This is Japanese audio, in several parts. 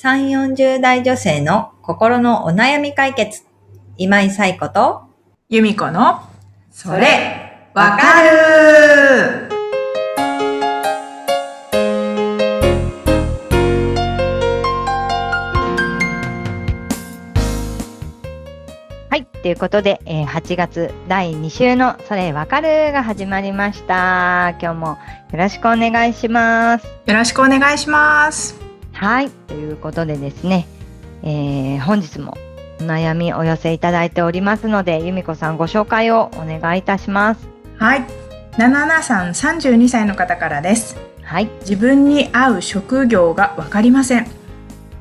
3、40代女性の心のお悩み解決。今井彩子と、由美子の、それ、わかるはい。ということで、えー8月第2週のそれわかるが始まりました。今日もよろしくお願いします。よろしくお願いします。はい。ということでですね、えー本日もお悩みお寄せいただいておりますので、由美子さんご紹介をお願いいたします。はい。77さん32歳の方からです。はい。自分に合う職業がわかりません。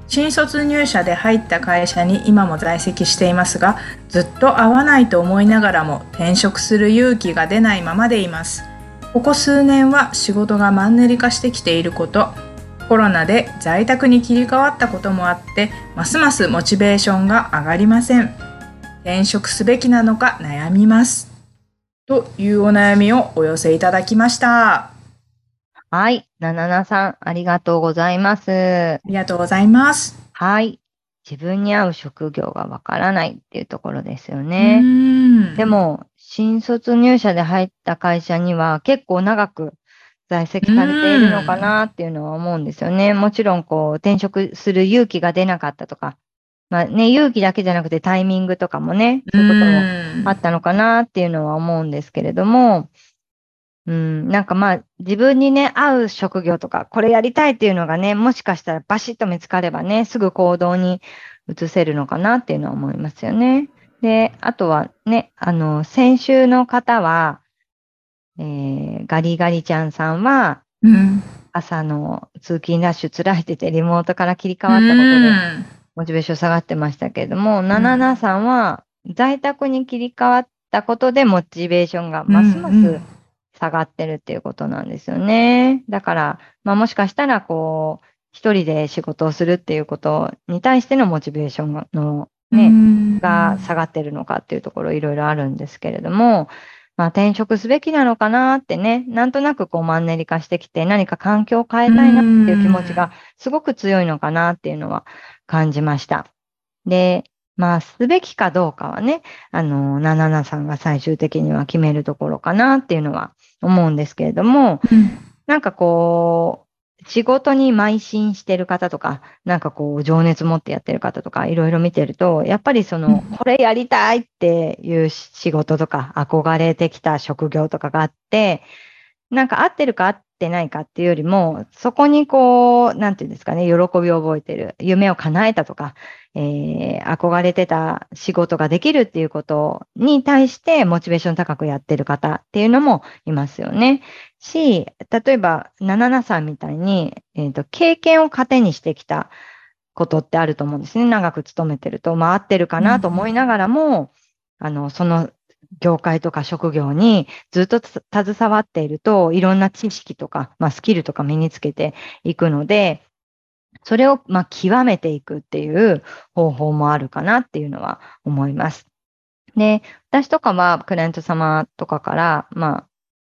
新卒入社で入った会社に今も在籍していますが、ずっと合わないと思いながらも転職する勇気が出ないままでいます。ここ数年は仕事がマンネリ化してきていること、コロナで在宅に切り替わったこともあって、ますますモチベーションが上がりません。転職すべきなのか悩みます。というお悩みをお寄せいただきました。はい。なななさん、ありがとうございます。ありがとうございます。はい。自分に合う職業がわからないっていうところですよね。ねで、も、新卒入社で入った会社には結構長く在籍されているのかなっていうのは思うんですよね。もちろん、こう、転職する勇気が出なかったとか、まあね、勇気だけじゃなくてタイミングとかもね、そういうこともあったのかなっていうのは思うんですけれども、うん、なんかまあ、自分にね、合う職業とか、これやりたいっていうのがね、もしかしたらバシッと見つかればね、すぐ行動に移せるのかなっていうのは思いますよね。で、あとはね、あの、先週の方は、えー、ガリガリちゃんさんは、うん、朝の通勤ラッシュ辛いっててリモートから切り替わったことで、モチベーション下がってましたけれども、ナナナさんは在宅に切り替わったことでモチベーションがますます下がってるっていうことなんですよね。だから、まあもしかしたらこう、一人で仕事をするっていうことに対してのモチベーションのね、ねが下がってるのかっていうところいろいろあるんですけれども、まあ転職すべきなのかなってね、なんとなくこうマンネリ化してきて何か環境を変えたいなっていう気持ちがすごく強いのかなっていうのは感じました。で、まあすべきかどうかはね、あの、ナナナさんが最終的には決めるところかなっていうのは思うんですけれども、なんかこう、仕事に邁進してる方とか、なんかこう、情熱持ってやってる方とか、いろいろ見てると、やっぱりその、うん。これやりたいっていう仕事とか、憧れてきた職業とかがあって、なんか合ってるか合ってないかっていうよりも、そこにこう、なんていうんですかね、喜びを覚えてる、夢を叶えたとか、えー、憧れてた仕事ができるっていうことに対してモチベーション高くやってる方っていうのもいますよね。し、例えば、77さんみたいに、えっ、と、経験を糧にしてきたことってあると思うんですね。長く勤めてると、まあ合ってるかなと思いながらも、あの、その業界とか職業にずっと携わっていると、いろんな知識とか、まあスキルとか身につけていくので、それを、まあ、極めていくっていう方法もあるかなっていうのは思います。で、私とかはクライアント様とかから、まあ、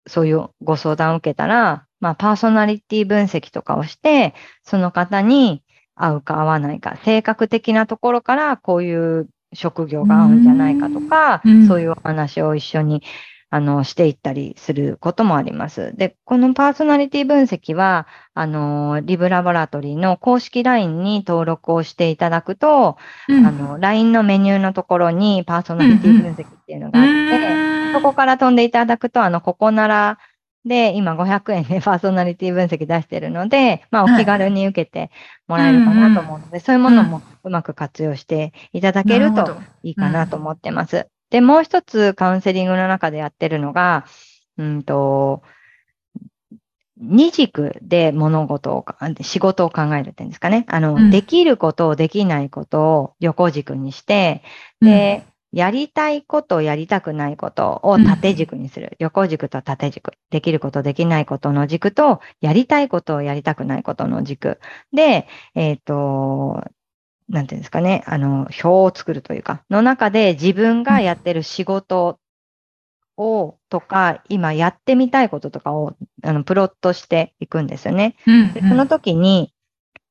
そういうご相談を受けたら、まあ、パーソナリティ分析とかをして、その方に合うか合わないか、性格的なところからこういう職業が合うんじゃないかとか、うん。そういうお話を一緒にあのしていったりすることもあります。で、このパーソナリティ分析は、あの、リブラボラトリーの公式 LINE に登録をしていただくと、あの、LINE のメニューのところにパーソナリティ分析っていうのがあって、そこから飛んでいただくと、あの、ここならで、今500円でパーソナリティ分析出してるので、まあ、おはい気軽に受けてもらえるかなと思うので、そういうものもうまく活用していただけるといいかなと思ってます。で、もう一つカウンセリングの中でやってるのが、うんと、二軸で物事をか、仕事を考えるっていうんですかね。あの、うん。できることをできないことを横軸にして、で、やりたいこと、やりたくないことを縦軸にする。横軸と縦軸。できること、できないことの軸と、やりたいことをやりたくないことの軸。で、えっ、と、なんていうんですかね、あの、表を作るというか、の中で自分がやってる仕事を、とか、今やってみたいこととかを、あの、プロットしていくんですよね。うんでその時に、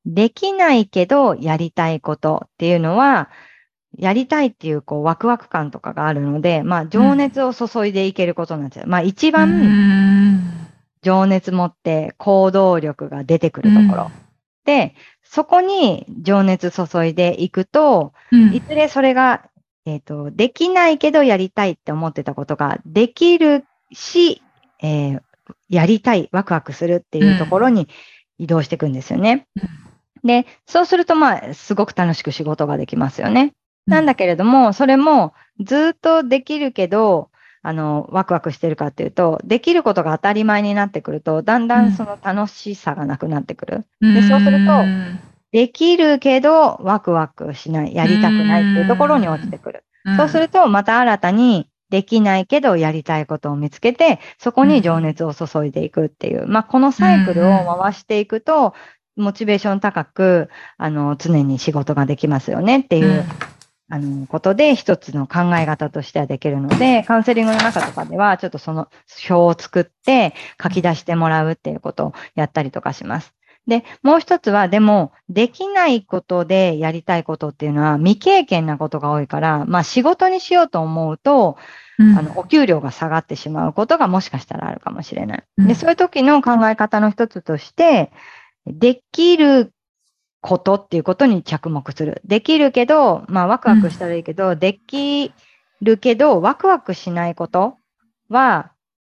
できないけどやりたいことっていうのは、やりたいっていうこうワクワク感とかがあるので、まあ情熱を注いでいけることなんですよ。まあ一う番ん情熱持って行動力が出てくるところ。で、そこに情熱注いでいくと、うんいずれそれが、えっ、と、できないけどやりたいって思ってたことができるし、えーやりたい、ワクワクするっていうところに移動していくんですよね。で、そうするとまあ、すごく楽しく仕事ができますよね。なんだけれども、それもずっとできるけど、あの、ワクワクしてるかっていうと、できることが当たり前になってくると、だんだんその楽しさがなくなってくる。でそうするとうんできるけど、ワクワクしない、やりたくないっていうところに落ちてくる。そうすると、また新たにできないけどやりたいことを見つけて、そこに情熱を注いでいくっていう、まあ、このサイクルを回していくと、モチベーション高く、あの、常に仕事ができますよねっていう、あの、ことで一つの考え方としてはできるので、カウンセリングの中とかでは、ちょっとその表を作って書き出してもらうっていうことをやったりとかします。で、もう一つは、でも、できないことでやりたいことっていうのは未経験なことが多いから、まあ仕事にしようと思うと、うんあの、お給料が下がってしまうことがもしかしたらあるかもしれない。うんで、そういう時の考え方の一つとして、できることっていうことに着目する。できるけど、まあワクワクしたらいいけど、できるけど、ワクワクしないことは、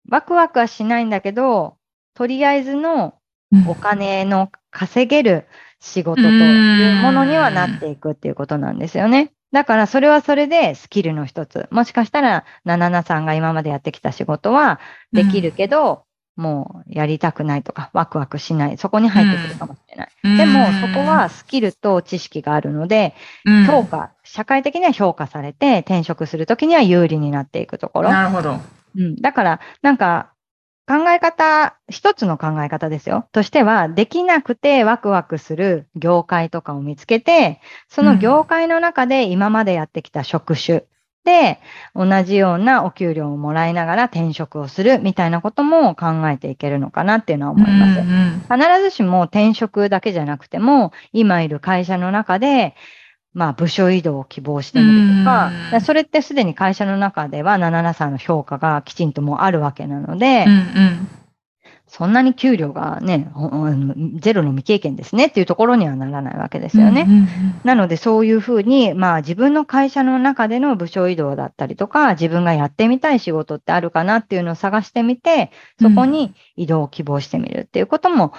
ワクワクはしないんだけど、とりあえずのお金の稼げる仕事というものにはなっていくっていうことなんですよね。だからそれはそれでスキルの一つ。もしかしたら、ナナナさんが今までやってきた仕事はできるけど、もうやりたくないとか、ワクワクしない。そこに入ってくるかもしれない。でも、そこはスキルと知識があるので、うん評価、社会的には評価されて、転職するときには有利になっていくところ。なるほど。うん、だから、なんか、考え方、一つの考え方ですよ。としては、できなくてワクワクする業界とかを見つけて、その業界の中で今までやってきた職種で、同じようなお給料をもらいながら転職をするみたいなことも考えていけるのかなっていうのは思います。うんうん必ずしも転職だけじゃなくても、今いる会社の中で、まあ、部署移動を希望してみるとかうん、でそれってすでに会社の中では77さんの評価がきちんともうあるわけなので、うんうんそんなに給料がね、ゼロの未経験ですねっていうところにはならないわけですよね。うんうんなのでそういうふうに、まあ自分の会社の中での部署移動だったりとか、自分がやってみたい仕事ってあるかなっていうのを探してみて、そこに移動を希望してみるっていうことも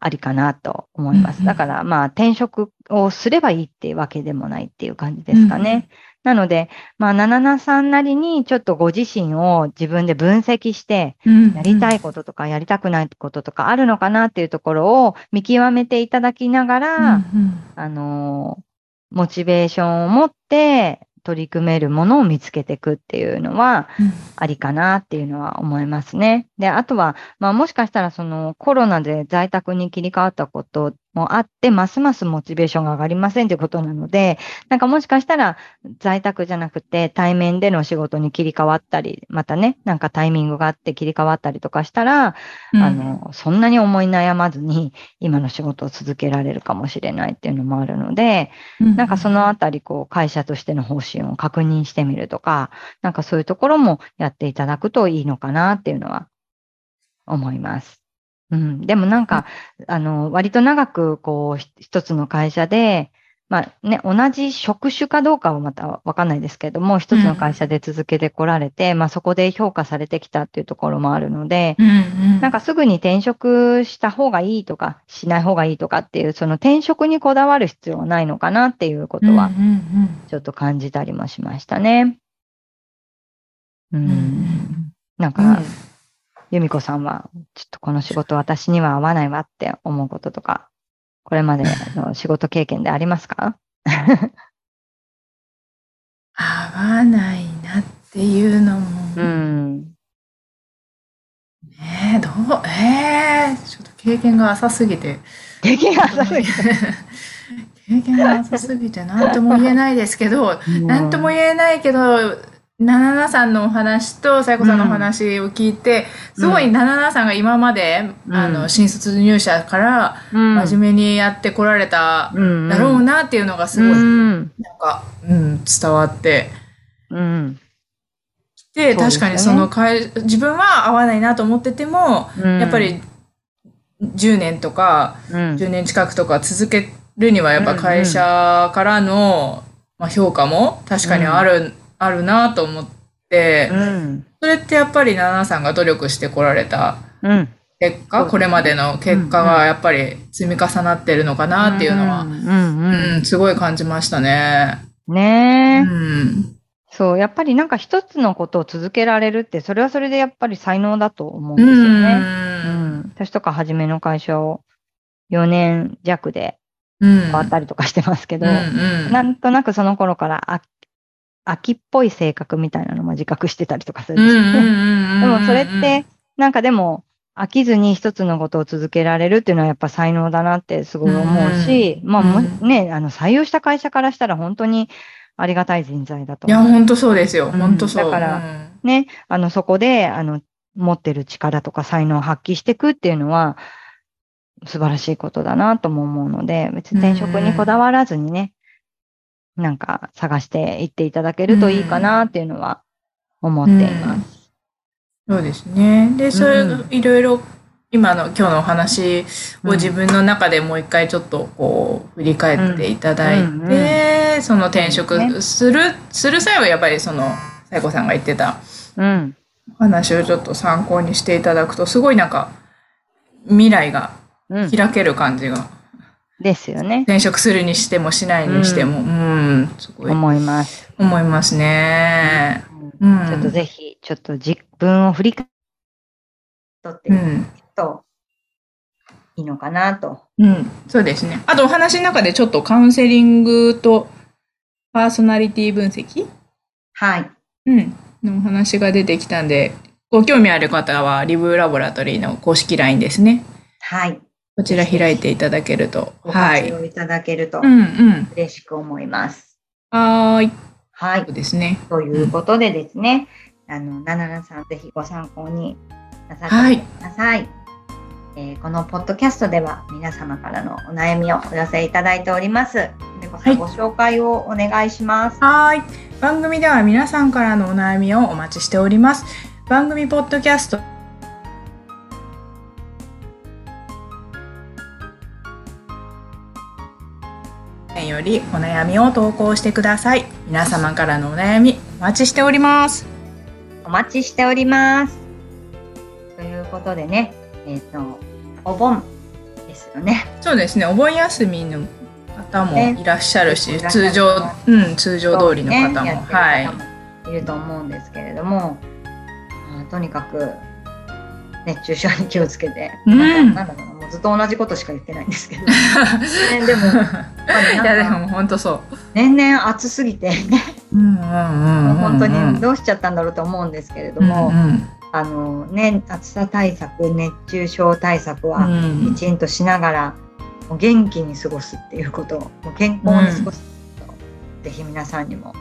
ありかなと思います。うんだからまあ転職をすればいいっていうわけでもないっていう感じですかね。なので、まあ、ナナナさんなりにちょっとご自身を自分で分析して、うんやりたいこととかやりたくないこととかあるのかなっていうところを見極めていただきながら、うんうんあのーモチベーションを持って取り組めるものを見つけていくっていうのはうんありかなっていうのは思いますね。で、あとは、まあもしかしたらそのコロナで在宅に切り替わったこともあって、ますますモチベーションが上がりませんということなので、なんかもしかしたら在宅じゃなくて対面での仕事に切り替わったり、またね、なんかタイミングがあって切り替わったりとかしたら、うんあの、そんなに思い悩まずに今の仕事を続けられるかもしれないっていうのもあるので、なんかそのあたり、こう、会社としての方針を確認してみるとか、なんかそういうところもやっていただくといいのかなっていうのは思います。うん。でもなんか、あの、割と長く、こう、ひ一つの会社で、まあね、同じ職種かどうかはまたわかんないですけども、一つの会社で続けてこられて、まあそこで評価されてきたっていうところもあるので、うんうんなんかすぐに転職した方がいいとか、しない方がいいとかっていう、その転職にこだわる必要はないのかなっていうことは、うんうんちょっと感じたりもしましたね。ううんうんん。なんうんか、由美子さんは、ちょっとこの仕事私には合わないわって思うこととか、これまでの仕事経験でありますか？合わないなっていうのも、うん。ねえどう？えー、ちょっと経験が浅すぎて。経験が浅すぎて？経験が浅すぎて何とも言えないですけど何とも言えないけどナナナさんのお話とサイコさんのお話を聞いて、すごいナナナさんが今まで、うん。あの新卒入社からうん。真面目にやってこられたうん。だろうなっていうのがすごい、うん。なんか、うん、伝わって。うん。でね。確かにその会自分は合わないなと思ってても、うん。やっぱ、り10年とかうん。10年近くとか続けるにはやっぱ会社からの、まあ、評価も確かにある,、あるなと思って、うん。それってやっぱりナナさんが努力してこられたうん。結果、そうこれまでの結果がやっぱり積み重なってるのかなっていうのは、うん。うん。うんすごい感じましたね。うん。ねえ。うん。そう、やっぱりなんか一つのことを続けられるって、それはそれでやっぱり才能だと思うんうですよね。ん。うん。私とか初めの会社を4年弱でうん。変わったりとかしてますけど、うんうんなんとなくその頃からあ秋っぽい性格みたいなのも自覚してたりとかするうんんですよね。うんうんうんでもそれって、なんかでも、飽きずに一つのことを続けられるっていうのはやっぱ才能だなってすごい思うし、まあもうね、あの採用した会社からしたら本当にありがたい人材だといや。本当そうですよ。ん本当そう。だからね、あのそこで、あの、持ってる力とか才能を発揮していくっていうのは素晴らしいことだなとも思うので、別に転職にこだわらずにね、なんか探していっていただけるといいかなっていうのは思っています。そうですね。で、それうんいろいろ今の今日のお話を自分の中でもう一回ちょっとこう振り返っていただいて、うんうんその転職する、する際はやっぱりその、さ子さんが言ってたうん。お話をちょっと参考にしていただくと、すごいなんか未来がうん。開ける感じが、ですよね。転職するにしてもしないにしても、うん、すごい思います。思いますね。うんうん。ちょっとぜひ、ちょっと自分を振り返って。といいのかなと。うん、そうですね。あとお話の中でちょっとカウンセリングとパーソナリティ分析、はい。うん、のお話が出てきたんで、ご興味ある方はリブラボラトリーの公式 LINE ですね。はい。こちら開いていただけると。ごはい。いただけるとうんうん。嬉しく思います。はーい。はいそう。ですね。ということでですね、あの、ナナナさんぜひご参考になさはいってください。えーこのポッドキャストでは皆様からのお悩みをお寄せいただいております。でこさん、はいご紹介をお願いします。はーい。番組では皆さんからのお悩みをお待ちしております。番組ポッドキャストよりお悩みを投稿してください。皆様からのお悩みお待ちしております。お待ちしております。ということでね、えっ、と、お盆ですよね。そうですね。お盆休みの方もねいらっしゃるし、いらっしゃる通常、うん、通常通りの方も、ねやってるはい方。もいると思うんですけれども、まあとにかく熱中症に気をつけて、うん。なんだろうな、もうずっと同じことしか言ってないんですけど、ね、でも、いやでも本当そう。年々暑すぎて、ね、うんうんうんうんうん。本当にどうしちゃったんだろうと思うんですけれども、うんうんあのね、暑さ対策、熱中症対策はうん。きちんとしながら、もう元気に過ごすっていうことを、健康に過ごすことを、ぜひ皆さんにも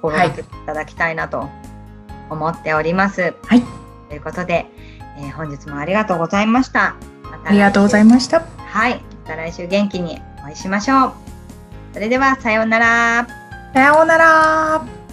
心がけていただきたいなと思っております。はい。ということで、えー本日もありがとうございました。またありがとうございまました。す。はい。また来週元気にお会いしましょう。それでは、さようなら。さようなら。